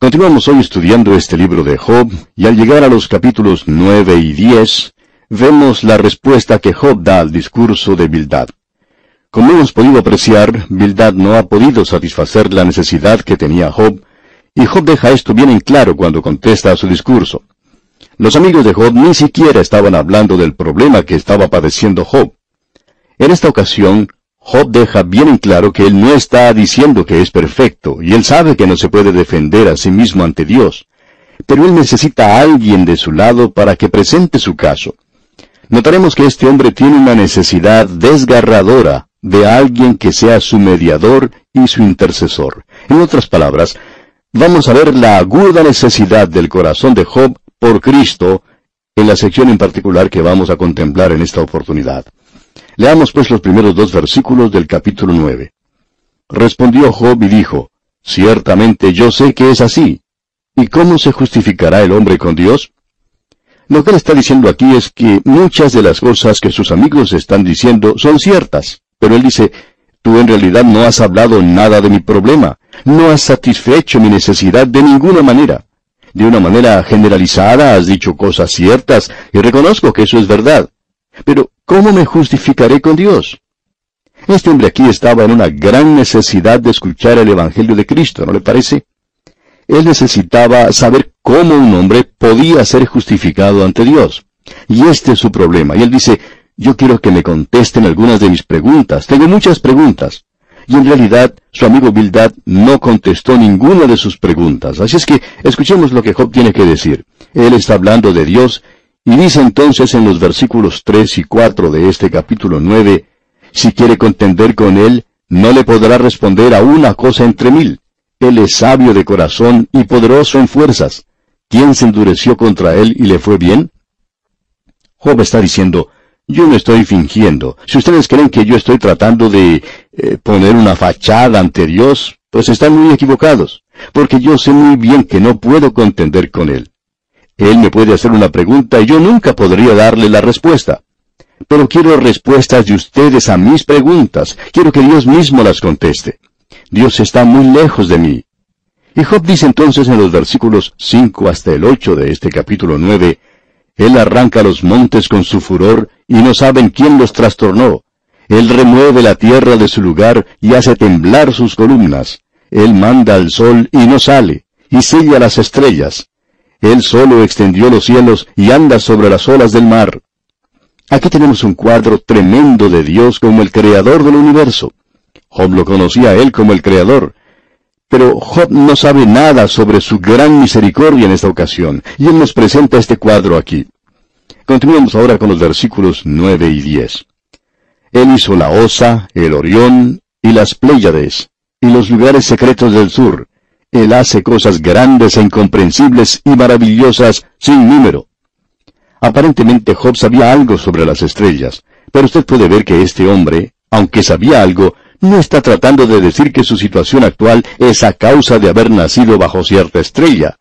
Continuamos hoy estudiando este libro de Job, y al llegar a los capítulos 9 y 10, vemos la respuesta que Job da al discurso de Bildad. Como hemos podido apreciar, Bildad no ha podido satisfacer la necesidad que tenía Job, y Job deja esto bien en claro cuando contesta a su discurso. Los amigos de Job ni siquiera estaban hablando del problema que estaba padeciendo Job. En esta ocasión, Job deja bien en claro que él no está diciendo que es perfecto, y él sabe que no se puede defender a sí mismo ante Dios. Pero él necesita a alguien de su lado para que presente su caso. Notaremos que este hombre tiene una necesidad desgarradora de alguien que sea su mediador y su intercesor. En otras palabras, vamos a ver la aguda necesidad del corazón de Job por Cristo en la sección en particular que vamos a contemplar en esta oportunidad. Leamos pues los primeros dos versículos del capítulo nueve. Respondió Job y dijo, Ciertamente yo sé que es así. ¿Y cómo se justificará el hombre con Dios? Lo que él está diciendo aquí es que muchas de las cosas que sus amigos están diciendo son ciertas, pero él dice, tú en realidad no has hablado nada de mi problema, no has satisfecho mi necesidad de ninguna manera. De una manera generalizada has dicho cosas ciertas, y reconozco que eso es verdad. Pero, ¿cómo me justificaré con Dios? Este hombre aquí estaba en una gran necesidad de escuchar el Evangelio de Cristo, ¿no le parece? Él necesitaba saber cómo un hombre podía ser justificado ante Dios. Y este es su problema. Y él dice, yo quiero que me contesten algunas de mis preguntas. Tengo muchas preguntas. Y en realidad, su amigo Bildad no contestó ninguna de sus preguntas. Así es que escuchemos lo que Job tiene que decir. Él está hablando de Dios y dice entonces en los versículos 3 y 4 de este capítulo 9, si quiere contender con él, no le podrá responder a una cosa entre mil. Él es sabio de corazón y poderoso en fuerzas. ¿Quién se endureció contra él y le fue bien? Job está diciendo, yo no estoy fingiendo. Si ustedes creen que yo estoy tratando de eh, poner una fachada ante Dios, pues están muy equivocados, porque yo sé muy bien que no puedo contender con Él. Él me puede hacer una pregunta y yo nunca podría darle la respuesta. Pero quiero respuestas de ustedes a mis preguntas. Quiero que Dios mismo las conteste. Dios está muy lejos de mí. Y Job dice entonces en los versículos 5 hasta el 8 de este capítulo 9, Él arranca los montes con su furor y no saben quién los trastornó. Él remueve la tierra de su lugar y hace temblar sus columnas. Él manda al sol y no sale, y sella las estrellas. Él solo extendió los cielos y anda sobre las olas del mar. Aquí tenemos un cuadro tremendo de Dios como el creador del universo. Job lo conocía a él como el creador. Pero Job no sabe nada sobre su gran misericordia en esta ocasión, y él nos presenta este cuadro aquí. Continuemos ahora con los versículos 9 y 10. Él hizo la Osa, el Orión y las Pléyades, y los lugares secretos del sur, él hace cosas grandes e incomprensibles y maravillosas sin número. Aparentemente Job sabía algo sobre las estrellas, pero usted puede ver que este hombre, aunque sabía algo, no está tratando de decir que su situación actual es a causa de haber nacido bajo cierta estrella.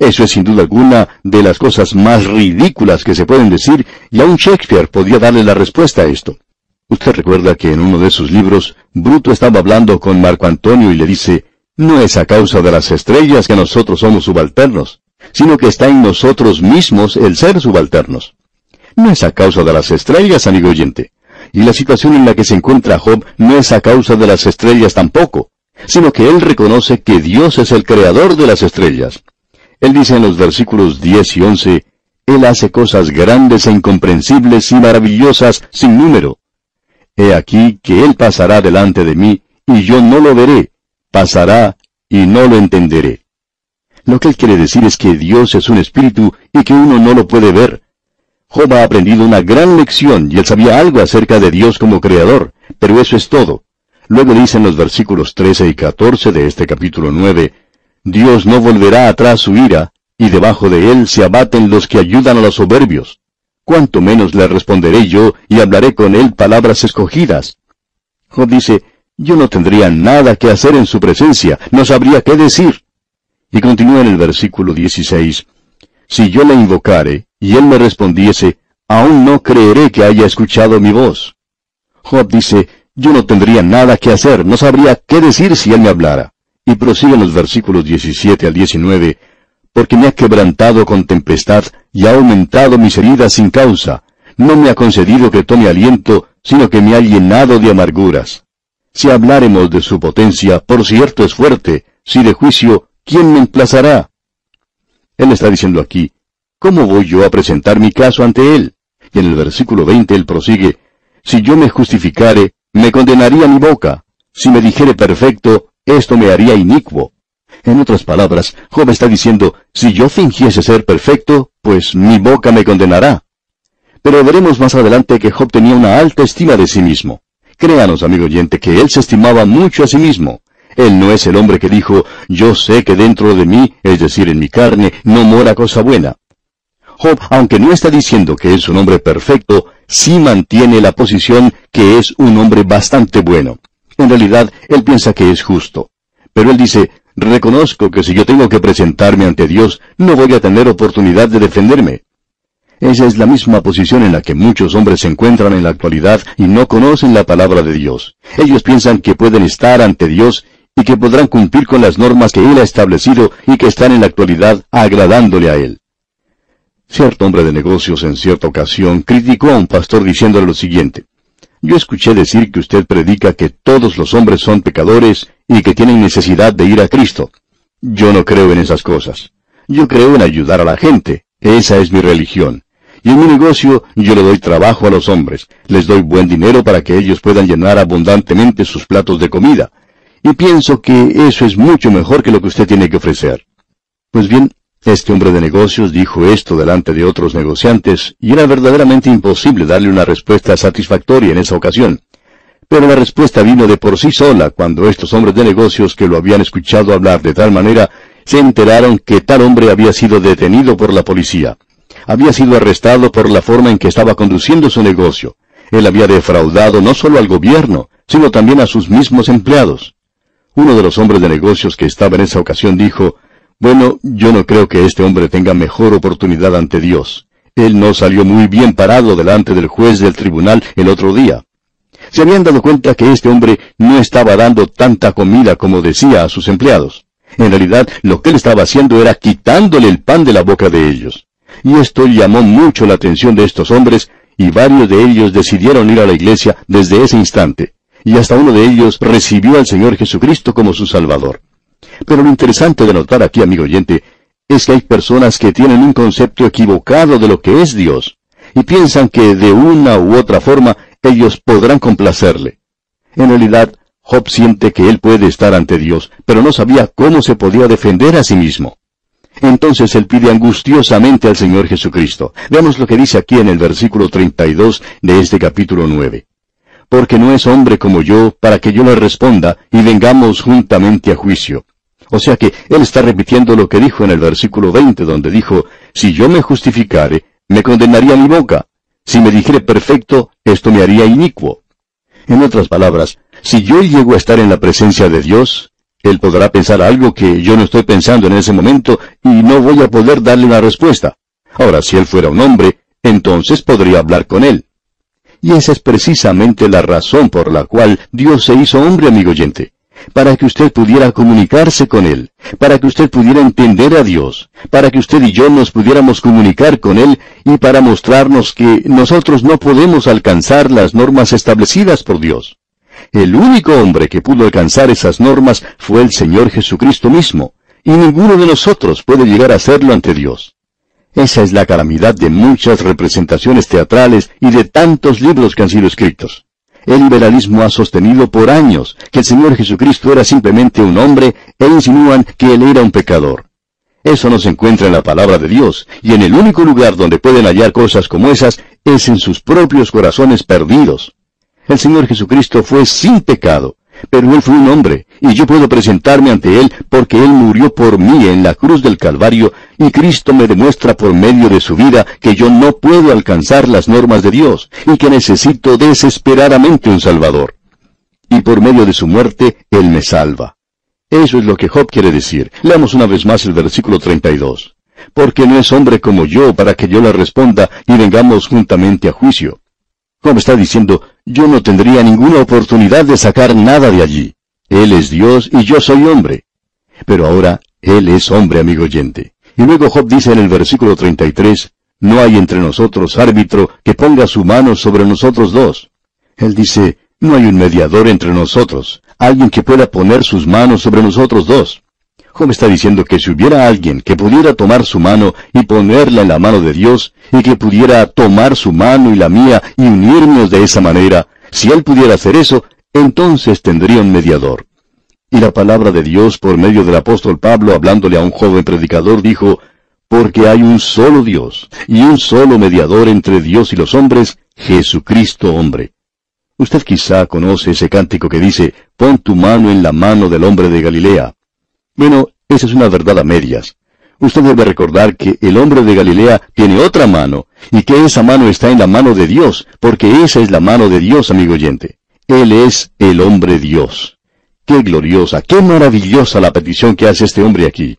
Eso es sin duda alguna de las cosas más ridículas que se pueden decir, y aún Shakespeare podía darle la respuesta a esto. Usted recuerda que en uno de sus libros, Bruto estaba hablando con Marco Antonio y le dice, no es a causa de las estrellas que nosotros somos subalternos, sino que está en nosotros mismos el ser subalternos. No es a causa de las estrellas, amigo oyente. Y la situación en la que se encuentra Job no es a causa de las estrellas tampoco, sino que él reconoce que Dios es el creador de las estrellas. Él dice en los versículos 10 y 11, Él hace cosas grandes e incomprensibles y maravillosas sin número. He aquí que Él pasará delante de mí, y yo no lo veré, pasará y no lo entenderé. Lo que él quiere decir es que Dios es un espíritu y que uno no lo puede ver. Job ha aprendido una gran lección y él sabía algo acerca de Dios como creador, pero eso es todo. Luego dice en los versículos 13 y 14 de este capítulo 9, Dios no volverá atrás su ira, y debajo de él se abaten los que ayudan a los soberbios. Cuanto menos le responderé yo y hablaré con él palabras escogidas. Job dice, yo no tendría nada que hacer en su presencia, no sabría qué decir. Y continúa en el versículo 16, Si yo le invocare, y él me respondiese, aún no creeré que haya escuchado mi voz. Job dice, yo no tendría nada que hacer, no sabría qué decir si él me hablara. Y prosiguen los versículos 17 al 19, porque me ha quebrantado con tempestad y ha aumentado mis heridas sin causa. No me ha concedido que tome aliento, sino que me ha llenado de amarguras. Si habláremos de su potencia, por cierto es fuerte, si de juicio, ¿quién me emplazará? Él está diciendo aquí, ¿cómo voy yo a presentar mi caso ante él? Y en el versículo 20 él prosigue, Si yo me justificare, me condenaría mi boca. Si me dijere perfecto, esto me haría inicuo. En otras palabras, Job está diciendo, si yo fingiese ser perfecto, pues mi boca me condenará. Pero veremos más adelante que Job tenía una alta estima de sí mismo. Créanos, amigo oyente, que él se estimaba mucho a sí mismo. Él no es el hombre que dijo, yo sé que dentro de mí, es decir, en mi carne, no mora cosa buena. Job, aunque no está diciendo que es un hombre perfecto, sí mantiene la posición que es un hombre bastante bueno. En realidad, él piensa que es justo. Pero él dice, reconozco que si yo tengo que presentarme ante Dios, no voy a tener oportunidad de defenderme. Esa es la misma posición en la que muchos hombres se encuentran en la actualidad y no conocen la palabra de Dios. Ellos piensan que pueden estar ante Dios y que podrán cumplir con las normas que Él ha establecido y que están en la actualidad agradándole a Él. Cierto hombre de negocios en cierta ocasión criticó a un pastor diciéndole lo siguiente. Yo escuché decir que usted predica que todos los hombres son pecadores y que tienen necesidad de ir a Cristo. Yo no creo en esas cosas. Yo creo en ayudar a la gente. Esa es mi religión. Y en mi negocio yo le doy trabajo a los hombres. Les doy buen dinero para que ellos puedan llenar abundantemente sus platos de comida y pienso que eso es mucho mejor que lo que usted tiene que ofrecer. Pues bien, este hombre de negocios dijo esto delante de otros negociantes, y era verdaderamente imposible darle una respuesta satisfactoria en esa ocasión. Pero la respuesta vino de por sí sola cuando estos hombres de negocios que lo habían escuchado hablar de tal manera se enteraron que tal hombre había sido detenido por la policía. Había sido arrestado por la forma en que estaba conduciendo su negocio. Él había defraudado no solo al gobierno, sino también a sus mismos empleados. Uno de los hombres de negocios que estaba en esa ocasión dijo, Bueno, yo no creo que este hombre tenga mejor oportunidad ante Dios. Él no salió muy bien parado delante del juez del tribunal el otro día. Se habían dado cuenta que este hombre no estaba dando tanta comida como decía a sus empleados. En realidad, lo que él estaba haciendo era quitándole el pan de la boca de ellos. Y esto llamó mucho la atención de estos hombres, y varios de ellos decidieron ir a la iglesia desde ese instante y hasta uno de ellos recibió al Señor Jesucristo como su Salvador. Pero lo interesante de notar aquí, amigo oyente, es que hay personas que tienen un concepto equivocado de lo que es Dios, y piensan que de una u otra forma ellos podrán complacerle. En realidad, Job siente que él puede estar ante Dios, pero no sabía cómo se podía defender a sí mismo. Entonces él pide angustiosamente al Señor Jesucristo. Veamos lo que dice aquí en el versículo 32 de este capítulo 9 porque no es hombre como yo, para que yo le responda y vengamos juntamente a juicio. O sea que él está repitiendo lo que dijo en el versículo 20, donde dijo, si yo me justificare, me condenaría mi boca. Si me dijere perfecto, esto me haría inicuo. En otras palabras, si yo llego a estar en la presencia de Dios, Él podrá pensar algo que yo no estoy pensando en ese momento y no voy a poder darle una respuesta. Ahora, si Él fuera un hombre, entonces podría hablar con Él. Y esa es precisamente la razón por la cual Dios se hizo hombre, amigo oyente. Para que usted pudiera comunicarse con Él, para que usted pudiera entender a Dios, para que usted y yo nos pudiéramos comunicar con Él y para mostrarnos que nosotros no podemos alcanzar las normas establecidas por Dios. El único hombre que pudo alcanzar esas normas fue el Señor Jesucristo mismo, y ninguno de nosotros puede llegar a hacerlo ante Dios. Esa es la calamidad de muchas representaciones teatrales y de tantos libros que han sido escritos. El liberalismo ha sostenido por años que el Señor Jesucristo era simplemente un hombre e insinúan que Él era un pecador. Eso no se encuentra en la palabra de Dios, y en el único lugar donde pueden hallar cosas como esas es en sus propios corazones perdidos. El Señor Jesucristo fue sin pecado, pero Él fue un hombre, y yo puedo presentarme ante Él porque Él murió por mí en la cruz del Calvario, y Cristo me demuestra por medio de su vida que yo no puedo alcanzar las normas de Dios, y que necesito desesperadamente un Salvador. Y por medio de su muerte, Él me salva. Eso es lo que Job quiere decir. Leamos una vez más el versículo 32. Porque no es hombre como yo para que yo le responda y vengamos juntamente a juicio. Job está diciendo, yo no tendría ninguna oportunidad de sacar nada de allí. Él es Dios y yo soy hombre. Pero ahora Él es hombre, amigo oyente. Y luego Job dice en el versículo 33, No hay entre nosotros árbitro que ponga su mano sobre nosotros dos. Él dice, No hay un mediador entre nosotros, alguien que pueda poner sus manos sobre nosotros dos. Job está diciendo que si hubiera alguien que pudiera tomar su mano y ponerla en la mano de Dios, y que pudiera tomar su mano y la mía y unirnos de esa manera, si él pudiera hacer eso, entonces tendría un mediador. Y la palabra de Dios por medio del apóstol Pablo hablándole a un joven predicador dijo, porque hay un solo Dios y un solo mediador entre Dios y los hombres, Jesucristo hombre. Usted quizá conoce ese cántico que dice, pon tu mano en la mano del hombre de Galilea. Bueno, esa es una verdad a medias. Usted debe recordar que el hombre de Galilea tiene otra mano, y que esa mano está en la mano de Dios, porque esa es la mano de Dios, amigo oyente. Él es el hombre Dios. Qué gloriosa, qué maravillosa la petición que hace este hombre aquí.